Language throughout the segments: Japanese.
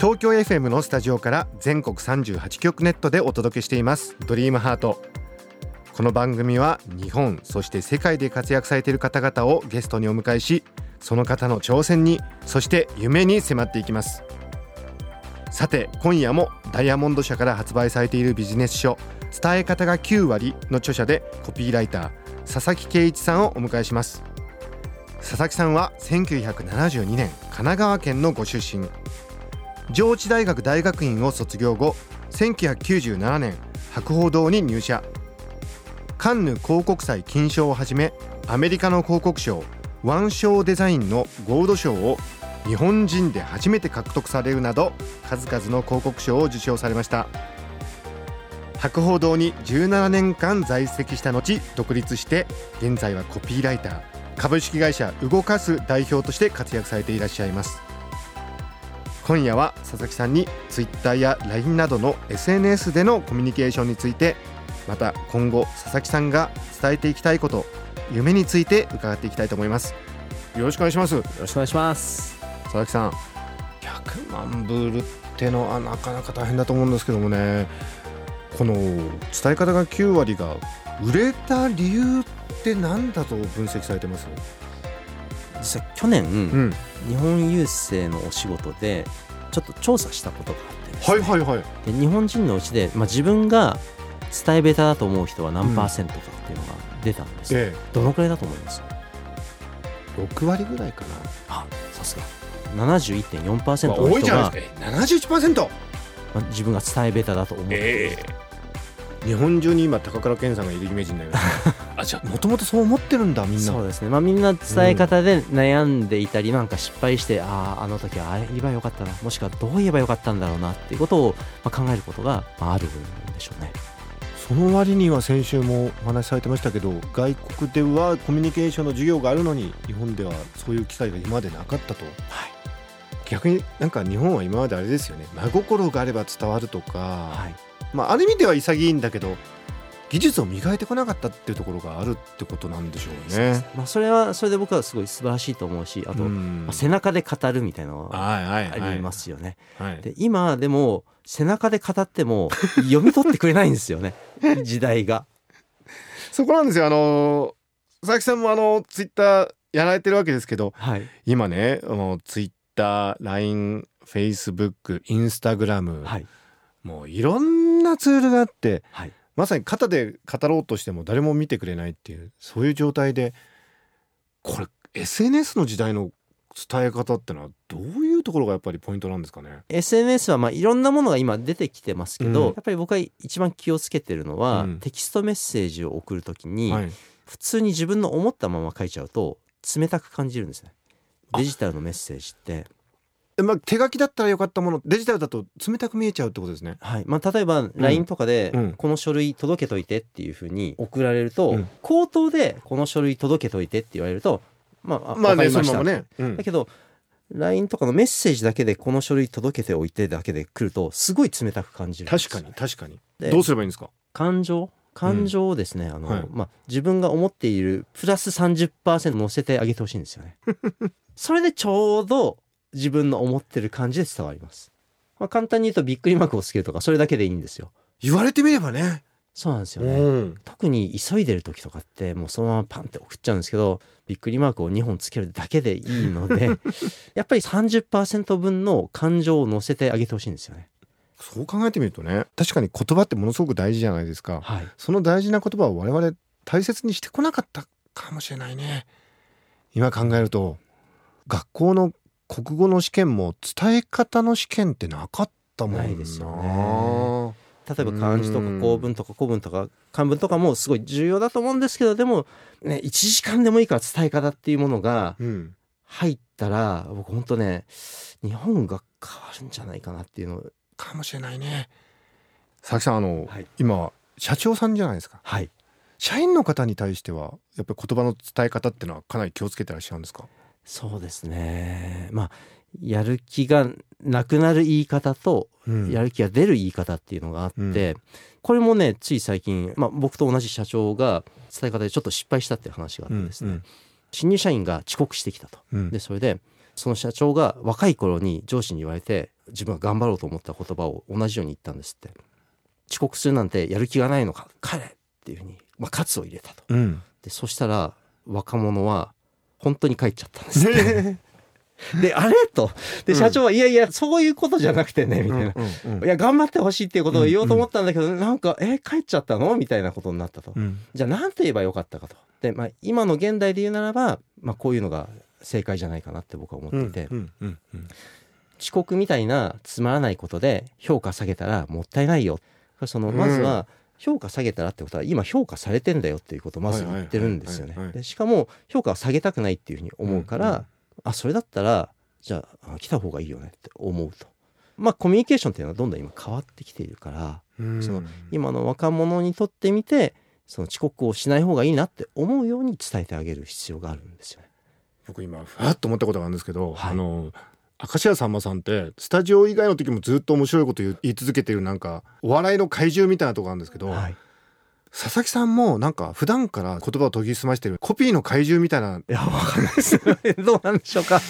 東京 FM のスタジオから全国38局ネットでお届けしています。ドリームハート。この番組は日本そして世界で活躍されている方々をゲストにお迎えしその方の挑戦にそして夢に迫っていきます。さて今夜もダイヤモンド社から発売されているビジネス書伝え方が9割の著者でコピーライター佐々木圭一さんをお迎えします。佐々木さんは1972年神奈川県のご出身。上智大学大学院を卒業後1997年博報堂に入社。カンヌ広告祭金賞をはじめアメリカの広告賞ワンショーデザインのゴールド賞を日本人で初めて獲得されるなど数々の広告賞を受賞されました。博報堂に17年間在籍した後独立して現在はコピーライター株式会社動かす代表として活躍されていらっしゃいます。今夜は佐々木さんに Twitter や LINE などの SNS でのコミュニケーションについてまた今後佐々木さんが伝えていきたいこと夢について伺っていきたいと思います。よろしくお願いします。よろしくお願いします。佐々木さん100万ブールってのはなかなか大変だと思うんですけどもね。この伝え方が9割が売れた理由って何だと分析されてます？実際去年、うん、日本郵政のお仕事でちょっと調査したことがあってね、はいはいはい。で日本人のうちで、まあ、自分が伝えベタだと思う人は何パーセントかっていうのが出たんです、うんええ、どのくらいだと思います？6割ぐらいかな。あさすが。71.4%の人が、まあ、多いじゃない。ですか71%、まあ、自分が伝えベタだと思ってえ。日本中に今高倉健さんがいるイメージになります、あじゃあもともとそう思ってるんだみんな。そうですね。まあみんな伝え方で悩んでいたりなんか失敗して、うん、あああの時はああ言えばよかったな。もしくはどう言えばよかったんだろうなっていうことを、まあ、考えることが、まあ、あるんでしょうね。その割には先週もお話しされてましたけど外国ではコミュニケーションの授業があるのに日本ではそういう機会が今までなかったと、はい、逆になんか日本は今まであれですよね。真心があれば伝わるとか、はい。まあ、ある意味では潔いんだけど技術を磨いてこなかったっていうところがあるってことなんでしょうね。まあ、それはそれで僕はすごい素晴らしいと思うしあと、まあ、背中で語るみたいなのはありますよね。で今でも背中で語っても読み取ってくれないんですよね。時代が。そこなんですよ。あの佐々木さんもあのツイッターやられてるわけですけど、はい、今ねあのツイッター LINE フェイスブックインスタグラム、はい、もういろんなツールがあって、はい、まさに肩で語ろうとしても誰も見てくれないっていうそういう状態でこれ SNS の時代の伝え方ってのはどういうところがやっぱりポイントなんですかね？SNS はまあいろんなものが今出てきてますけど、うん、やっぱり僕が一番気をつけてるのは、うん、テキストメッセージを送るときに、はい、普通に自分の思ったまま書いちゃうと冷たく感じるんですね。デジタルのメッセージってまあ、手書きだったらよかったものデジタルだと冷たく見えちゃうってことですね。はい。まあ、例えば LINE とかで、この書類届けといてっていうふうに送られると、うん、口頭でこの書類届けといてって言われるとまあ、まあ、ね、かりました、ね。うん、だけど LINE とかのメッセージだけでこの書類届けておいてだけで来るとすごい冷たく感じる確かに確かに。どうすればいいんですか？感情？感情をですね、うん、あの、はい、まあ、自分が思っているプラス30%乗せてあげてほしいんですよね。それでちょうど自分の思ってる感じで伝わります。まあ、簡単に言うとびっくりマークをつけるとかそれだけでいいんですよ。言われてみればね。そうなんですよね、うん、特に急いでる時とかってもうそのままパンって送っちゃうんですけどびっくりマークを2本つけるだけでいいので やっぱり30%分の感情を乗せてあげてほしいんですよね。そう考えてみるとね確かに言葉ってものすごく大事じゃないですか、はい、その大事な言葉を我々大切にしてこなかったかもしれないね今考えると学校の国語の試験も伝え方の試験ってなかったもんな。いですよね。例えば漢字とか公文とか古文とか漢文とかもすごい重要だと思うんですけどでも、ね、1時間でもいいから伝え方っていうものが入っったら僕本当ね日本が変わるんじゃないかなっていうのかもしれないね。佐々木さんあの、はい、今社長さんじゃないですか。はい。社員の方に対してはやっぱり言葉の伝え方っていうのはかなり気をつけてらっしゃるんですか？そうですね。まあやる気がなくなる言い方と、やる気が出る言い方っていうのがあって、うん、これもねつい最近、まあ、僕と同じ社長が伝え方でちょっと失敗したっていう話があってですね、うんうん、新入社員が遅刻してきたと、うん、でそれでその社長が若い頃に上司に言われて自分が頑張ろうと思った言葉を同じように言ったんですって。遅刻するなんてやる気がないのか帰れっていうふうに、まあ、喝を入れたと、うん、でそしたら若者は本当に帰っちゃったんですって で、あれ？と。で、社長は、いやいや、そういうことじゃなくてね、みたいな。いや、頑張ってほしいっていうことを言おうと思ったんだけど、なんか、え、帰っちゃったの？みたいなことになったと。じゃあ、なんて言えばよかったかと。で、まあ、今の現代で言うならば、まあ、こういうのが正解じゃないかなって僕は思っていて。遅刻みたいなつまらないことで評価下げたらもったいないよ。その、まずは、評価下げたらってことは今評価されてんだよっていうことをまず言ってるんですよね。でしかも評価を下げたくないっていうふうに思うから、あそれだったらじゃあ来た方がいいよねって思うと。まあコミュニケーションっていうのはどんどん今変わってきているから、その今の若者にとってみてその遅刻をしない方がいいなって思うように伝えてあげる必要があるんですよね。僕今ふわっと思ったことがあるんですけど、はい、あの明石家さんまさんってスタジオ以外の時もずっと面白いこと言い続けてるなんかお笑いの怪獣みたいなとこあるんですけど、はい、佐々木さんもなんか普段から言葉を研ぎ澄ましてるコピーの怪獣みたいな。いや、わかんないです。どうなんでしょうか。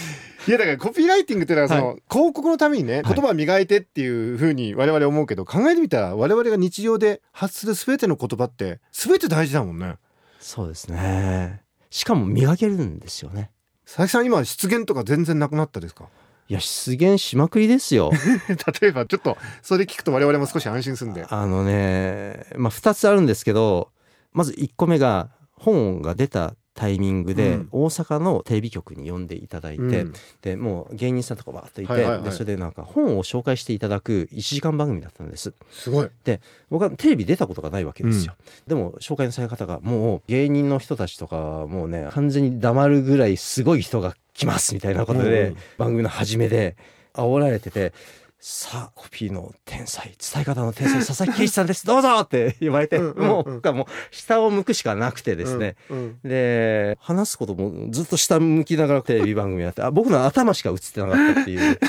いやだからコピーライティングっていうのはその、広告のためにね言葉を磨いてっていうふうに我々思うけど考えてみたら我々が日常で発する全ての言葉って全て大事だもんね。そうですね。しかも磨けるんですよね。佐々木さん今失言とか全然なくなったですか？いや出現しまくりですよ。例えばちょっとそれ聞くと我々も少し安心するんで。あのねまあ2つあるんですけどまず1個目が本が出たタイミングで大阪のテレビ局に呼んでいただいて、うん、でもう芸人さんとかバーッといて、はいはいはい、でそれでなんか本を紹介していただく1時間番組だったんです。すごい。で僕はテレビ出たことがないわけですよ、うん、でも紹介のされ方がもう芸人の人たちとかもうね完全に黙るぐらいすごい人が来ますみたいなことで、番組の初めで煽られててさあコピーの天才伝え方の天才 佐々木圭一さんです。どうぞって言われて、もうもう下を向くしかなくてですね、うんうん、で話すこともずっと下向きながらテレビ番組やってあ僕の頭しか映ってなかったっていう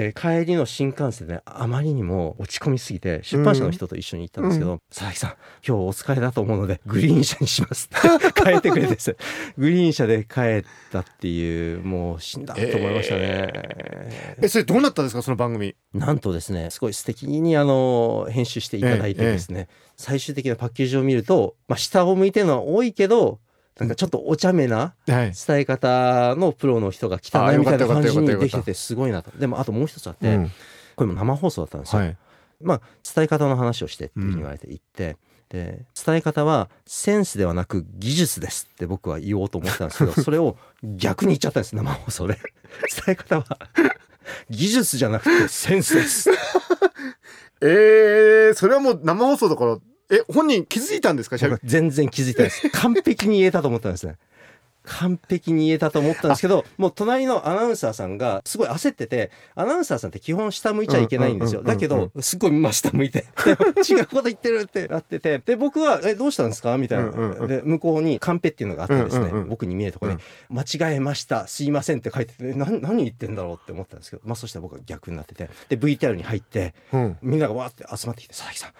で帰りの新幹線であまりにも落ち込みすぎて出版社の人と一緒に行ったんですけど、うん、佐々木さん今日お疲れだと思うのでグリーン車にしますって 変えてくれてグリーン車で帰ったっていうもう死んだと思いましたね、えー、えそれどうなったんですかその番組？なんとですねすごい素敵にあの編集していただいてですね、えー、最終的なパッケージを見ると、まあ、下を向いてるのは多いけどなんかちょっとお茶目な伝え方のプロの人が来たなみたいな感じにできててすごいなと。でもあともう一つあって、これも生放送だったんですよ、まあ伝え方の話をしてって言われて言って、で伝え方はセンスではなく技術ですって僕は言おうと思ったんですけど それを逆に言っちゃったんです生放送で。伝え方は技術じゃなくてセンスです。えー、それはもう生放送だからえ、本人気づいたんですか？全然気づいてないです。完璧に言えたと思ったんですね。完璧に言えたと思ったんですけど、もう隣のアナウンサーさんがすごい焦ってて、アナウンサーさんって基本下向いちゃいけないんですよ。だけど、すごい真下向いて、違うこと言ってるってなってて、で、僕は、え、どうしたんですか？みたいな。で、向こうにカンペっていうのがあってですね、僕に見えるところに、間違えました、すいませんって書いてて、な何言ってんだろうって思ったんですけど、まあそしたら僕は逆になってて、で、VTR に入って、みんながわーって集まってきて、佐々木さん、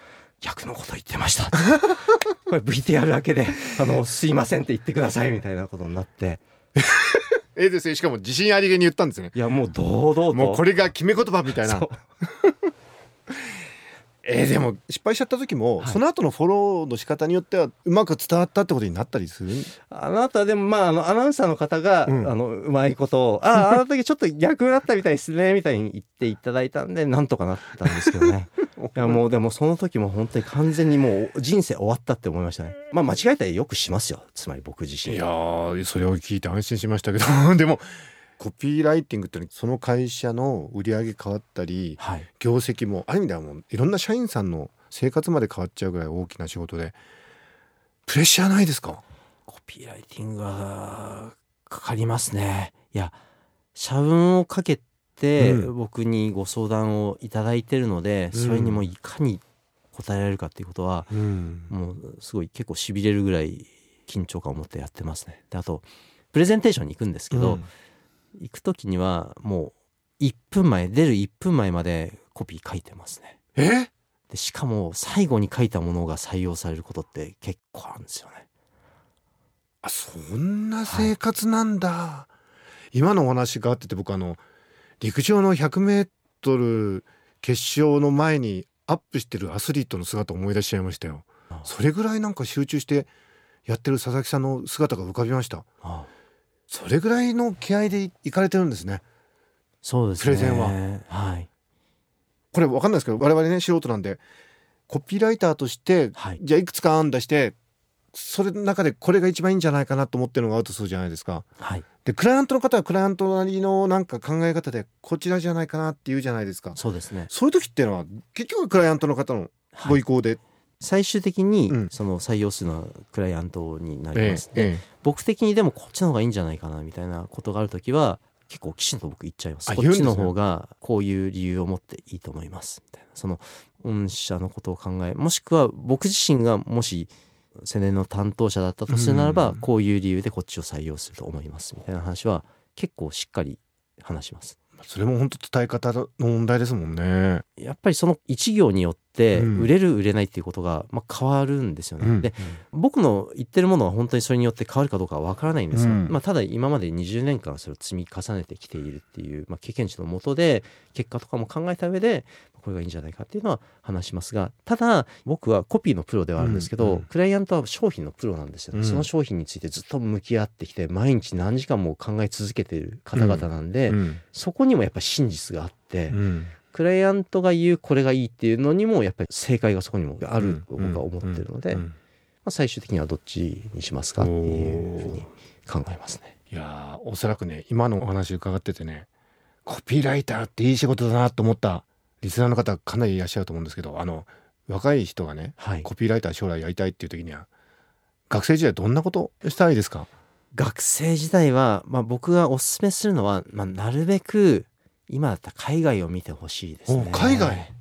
逆のこと言ってました。これ VTR だけで、あの、すいませんって言ってくださいみたいなことになって。ええですね。しかも自信ありげに言ったんですね。いや、もう堂々と。もうこれが決め言葉みたいな。えー、でも失敗しちゃった時も、はい、その後のフォローの仕方によってはうまく伝わったってことになったりする？あなたでもまああのアナウンサーの方が、うん、あのうまいことを「あ ああの時ちょっと逆だったみたいですね」みたいに言っていただいたんでなんとかなったんですけどね。いやもうでもその時も本当に完全にもう人生終わったって思いましたね。まあ間違えたらよくしますよ。つまり僕自身。いやそれを聞いて安心しましたけど でもコピーライティングってその会社の売り上げ変わったり、はい、業績もある意味ではもういろんな社員さんの生活まで変わっちゃうぐらい大きな仕事でプレッシャーないですか？コピーライティングはかかりますね。いや社運をかけて僕にご相談をいただいてるので、うん、それにもいかに答えられるかっていうことは、うん、もうすごい結構しびれるぐらい緊張感を持ってやってますね。であとプレゼンテーションに行くんですけど、うん、行く時にはもう1分前出る1分前までコピー書いてますね。え？でしかも最後に書いたものが採用されることって結構あるんですよね。あそんな生活なんだ、はい、今のお話があってて僕あの陸上の 100m 決勝の前にアップしてるアスリートの姿を思い出しちゃいましたよ。それぐらいなんか集中してやってる佐々木さんの姿が浮かびました。それぐらいの気合で行かれてるんですね。そうです、ね、プレゼンは。はい。これわかんないですけど我々ね素人なんでコピーライターとして、はい、じゃあいくつか案出してそれの中でこれが一番いいんじゃないかなと思ってるのがあるとするじゃないですか。はい、でクライアントの方はクライアントなりのなんか考え方でこちらじゃないかなっていうじゃないですか。そうですね。そういう時っていうのは結局クライアントの方のご意向で、はい、最終的にその採用するのはクライアントになります、で、ええ、僕的にでもこっちの方がいいんじゃないかなみたいなことがある時は結構きちんと僕言っちゃいます。こっちの方がこういう理由を持っていいと思います。みたいな。その御社のことを考えもしくは僕自身がもし宣伝の担当者だったとするならば、こういう理由でこっちを採用すると思います。みたいな話は結構しっかり話します。それも本当伝え方の問題ですもんね。やっぱりその一行によって売れる売れないっていうことがまあ変わるんですよね。うん、で、僕の言ってるものは本当にそれによって変わるかどうかはわからないんですが、うん、まあただ今まで20年間それを積み重ねてきているっていうまあ経験値のもとで結果とかも考えた上でこれがいいんじゃないかっていうのは話しますがただ僕はコピーのプロではあるんですけど、うんうん、クライアントは商品のプロなんですよ、ね、うん、その商品についてずっと向き合ってきて毎日何時間も考え続けている方々なんで、うん。うん、そこにもやっぱり真実があって、クライアントが言うこれがいいっていうのにもやっぱり正解がそこにもあると僕は思ってるので、まあ、最終的にはどっちにしますかっていうふうに考えますね。いやおそらくね今のお話伺っててねコピーライターっていい仕事だなと思ったリスナーの方かなりいらっしゃると思うんですけどあの若い人がね、はい、コピーライター将来やりたいっていう時には学生時代どんなことしたらいいですか？学生時代は、まあ、僕がおすすめするのは、まあ、なるべく今だったら海外を見てほしいですね。海外？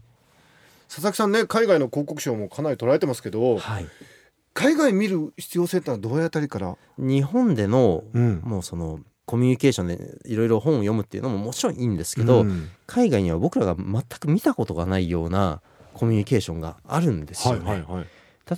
佐々木さんね海外の広告賞もかなり捉えてますけど、はい、海外見る必要性ってのはどうやったりから？日本での、うん、もうそのコミュニケーションでいろいろ本を読むっていうのももちろんいいんですけど、うん、海外には僕らが全く見たことがないようなコミュニケーションがあるんですよね。はいはいはい、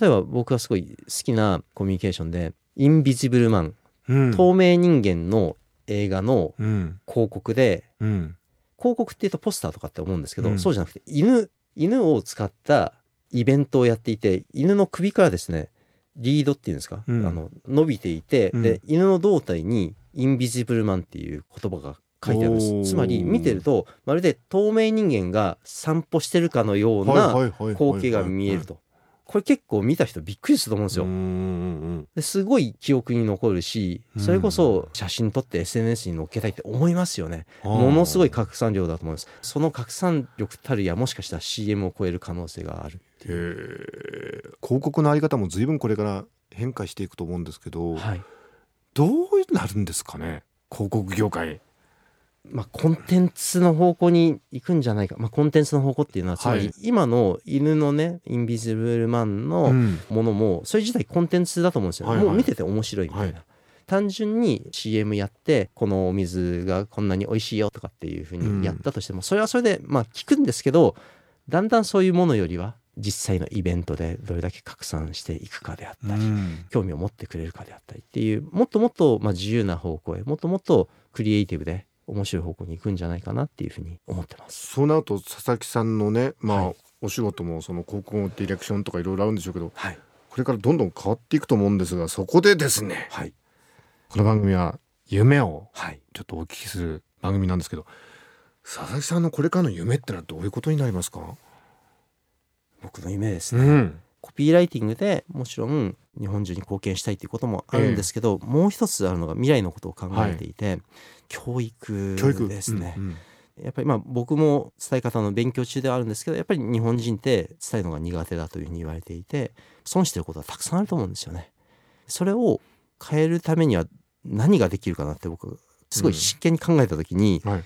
例えば僕がすごい好きなコミュニケーションで「インビジブルマン」うん、透明人間の映画の広告で、うん、広告っていうとポスターとかって思うんですけど、そうじゃなくて犬犬を使ったイベントをやっていて犬の首からですねリードっていうんですか、あの伸びていて、で犬の胴体にインビジブルマンっていう言葉が書いてあるんです。つまり見てるとまるで透明人間が散歩してるかのような光景が見えると。これ結構見た人びっくりすると思うんですよ。ですごい記憶に残るしそれこそ写真撮って SNS に載っけたいって思いますよね。ものすごい拡散量だと思います。その拡散力たるやもしかしたら CM を超える可能性がある。広告のあり方も随分これから変化していくと思うんですけど、はい、どうなるんですかね？広告業界。まあ、コンテンツの方向に行くんじゃないか、まあ、コンテンツの方向っていうのはつまり今の犬のねインビジブルマンのものも、それ自体コンテンツだと思うんですよ、はいはい、もう見てて面白いみたいな、はい、単純に CM やってこのお水がこんなに美味しいよとかっていうふうにやったとしても、それはそれでまあ聞くんですけどだんだんそういうものよりは実際のイベントでどれだけ拡散していくかであったり、うん、興味を持ってくれるかであったりっていうもっともっとまあ自由な方向へもっともっとクリエイティブで面白い方向に行くんじゃないかなっていうふうに思ってます。そうなると佐々木さんのねまあ、はい、お仕事もその広告ディレクションとかいろいろあるんでしょうけど、はい、これからどんどん変わっていくと思うんですがそこでですね、はい、この番組は夢をちょっとお聞きする番組なんですけど、佐々木さんのこれからの夢ってのはどういうことになりますか？僕の夢ですね、うん、コピーライティングでもちろん日本中に貢献したいということもあるんですけど、えー、もう一つあるのが未来のことを考えていて、はい、教育ですね。うんうんやっぱりまあ僕も伝え方の勉強中ではあるんですけどやっぱり日本人って伝えるのが苦手だというふうに言われていて損してることはたくさんあると思うんですよね。それを変えるためには何ができるかなって僕すごい真剣に考えた時に、はい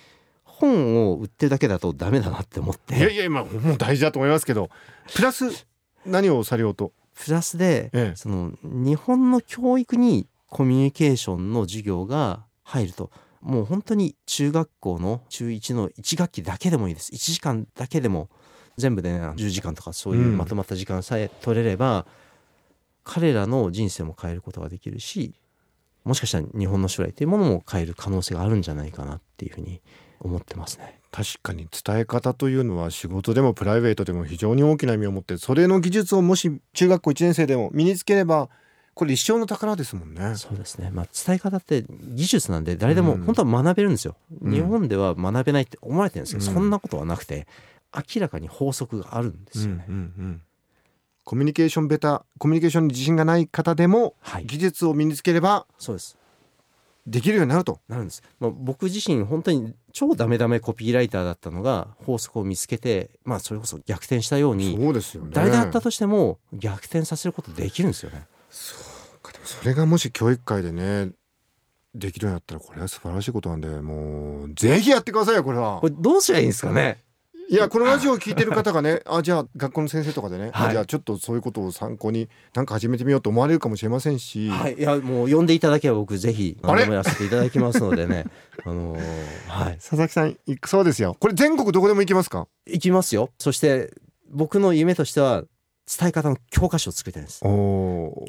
本を売ってるだけだとダメだなって思って。いやいやまあもう大事だと思いますけどプラス何をされようと？プラスで、ええ、その日本の教育にコミュニケーションの授業が入るともう本当に中学校の中1の1学期だけでもいいです。1時間だけでも全部で、ね、10時間とかそういうまとまった時間さえ取れれば、うん、彼らの人生も変えることができるしもしかしたら日本の将来というものも変える可能性があるんじゃないかなっていうふうに思ってますね。確かに伝え方というのは仕事でもプライベートでも非常に大きな意味を持ってそれの技術をもし中学校1年生でも身につければこれ一生の宝ですもんね。そうですね。まあ伝え方って技術なんで誰でも本当は学べるんですよ。うん、日本では学べないって思われてるんですけど、うん、そんなことはなくて明らかに法則があるんですよね。うんうんうんコミュニケーションベタコミュニケーションに自信がない方でも、はい、技術を身につければそうですできるようになると。なるんです、まあ、僕自身本当に超ダメダメコピーライターだったのが法則を見つけてまあそれこそ逆転したようにそうですよ、ね、誰であったとしても逆転させることできるんですよね。そうそれがもし教育界でねできるようになったらこれは素晴らしいことなんでもうぜひやってくださいよこれは。これどうすりゃいいんですかねいやこのラジオを聞いてる方がね あじゃあ学校の先生とかでね、はい、じゃあちょっとそういうことを参考になんか始めてみようと思われるかもしれませんし、はい、いやもう呼んでいただければ僕ぜひあれ？やらせていただきますのでね。あのー、はい。佐々木さん行くそうですよ。これ全国どこでも行きますか？行きますよ。そして僕の夢としては伝え方の教科書を作りたいんです。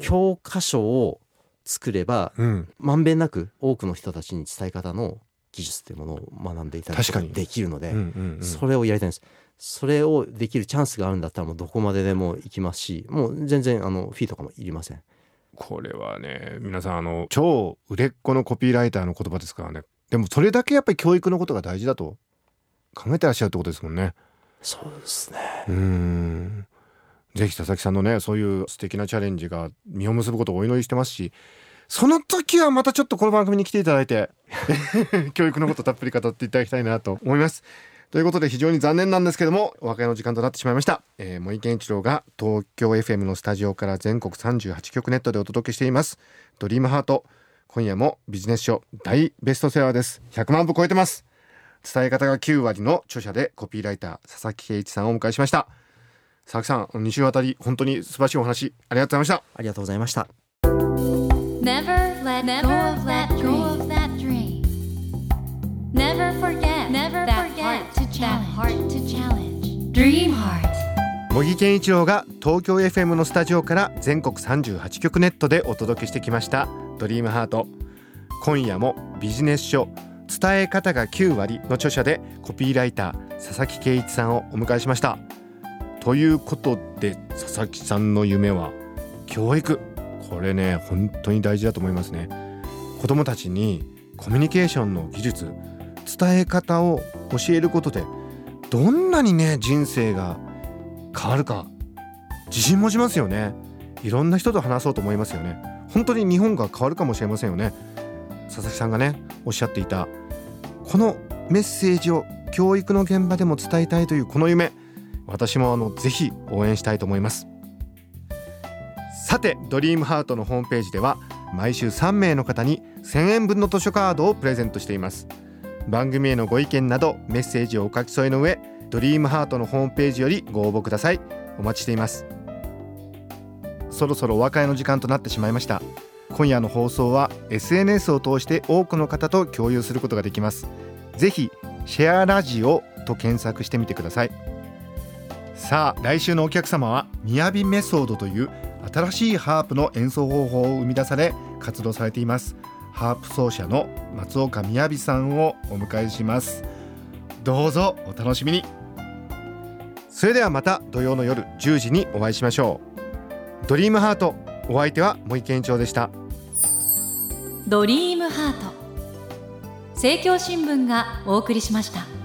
教科書を作れば、うん、まんべんなく多くの人たちに伝え方の技術っていうものを学んでいただくことができるので、それをやりたいんです。それをできるチャンスがあるんだったらもうどこまででも行きますしもう全然あのフィーとかもいりません。これはね皆さんあの超売れっ子のコピーライターの言葉ですからね。でもそれだけやっぱり教育のことが大事だと考えてらっしゃるってことですもんね。そうですね。うん。ぜひ佐々木さんのねそういう素敵なチャレンジが実を結ぶことをお祈りしてますしその時はまたちょっとこの番組に来ていただいて 教育のことたっぷり語っていただきたいなと思います。ということで非常に残念なんですけどもお別れの時間となってしまいました、えー、森健一郎が東京 FM のスタジオから全国38局ネットでお届けしています。ドリームハート今夜もビジネス書大ベストセラーです。100万部超えてます。伝え方が9割の著者でコピーライター佐々木圭一さんをお迎えしました。佐々木さん2週あたり本当に素晴らしいお話ありがとうございました。ありがとうございました Never let go of that dream. Never forget Never forget that heart to challenge. Dream Heart. 茂木健一郎が東京 FM のスタジオから全国38局ネットでお届けしてきました。ドリームハート。今夜もビジネス書。伝え方が9割の著者でコピーライター佐々木圭一さんをお迎えしました。ということで佐々木さんの夢は教育これね本当に大事だと思いますね。子供たちにコミュニケーションの技術伝え方を教えることでどんなにね人生が変わるか自信持ちますよね。いろんな人と話そうと思いますよね。本当に日本が変わるかもしれませんよね。佐々木さんがねおっしゃっていたこのメッセージを教育の現場でも伝えたいというこの夢私もあのぜひ応援したいと思います。さてドリームハートのホームページでは毎週3名の方に1000円分の図書カードをプレゼントしています。番組へのご意見などメッセージをお書き添えの上ドリームハートのホームページよりご応募ください。お待ちしています。そろそろお別れの時間となってしまいました。今夜の放送は SNS を通して多くの方と共有することができます。ぜひシェアラジオと検索してみてください。さあ来週のお客様はみやびメソードという新しいハープの演奏方法を生み出され活動されています。ハープ奏者の松岡みやびさんをお迎えします。どうぞお楽しみに。それではまた土曜の夜10時にお会いしましょう。ドリームハートお相手は森健一郎でした。ドリームハート。政教新聞がお送りしました。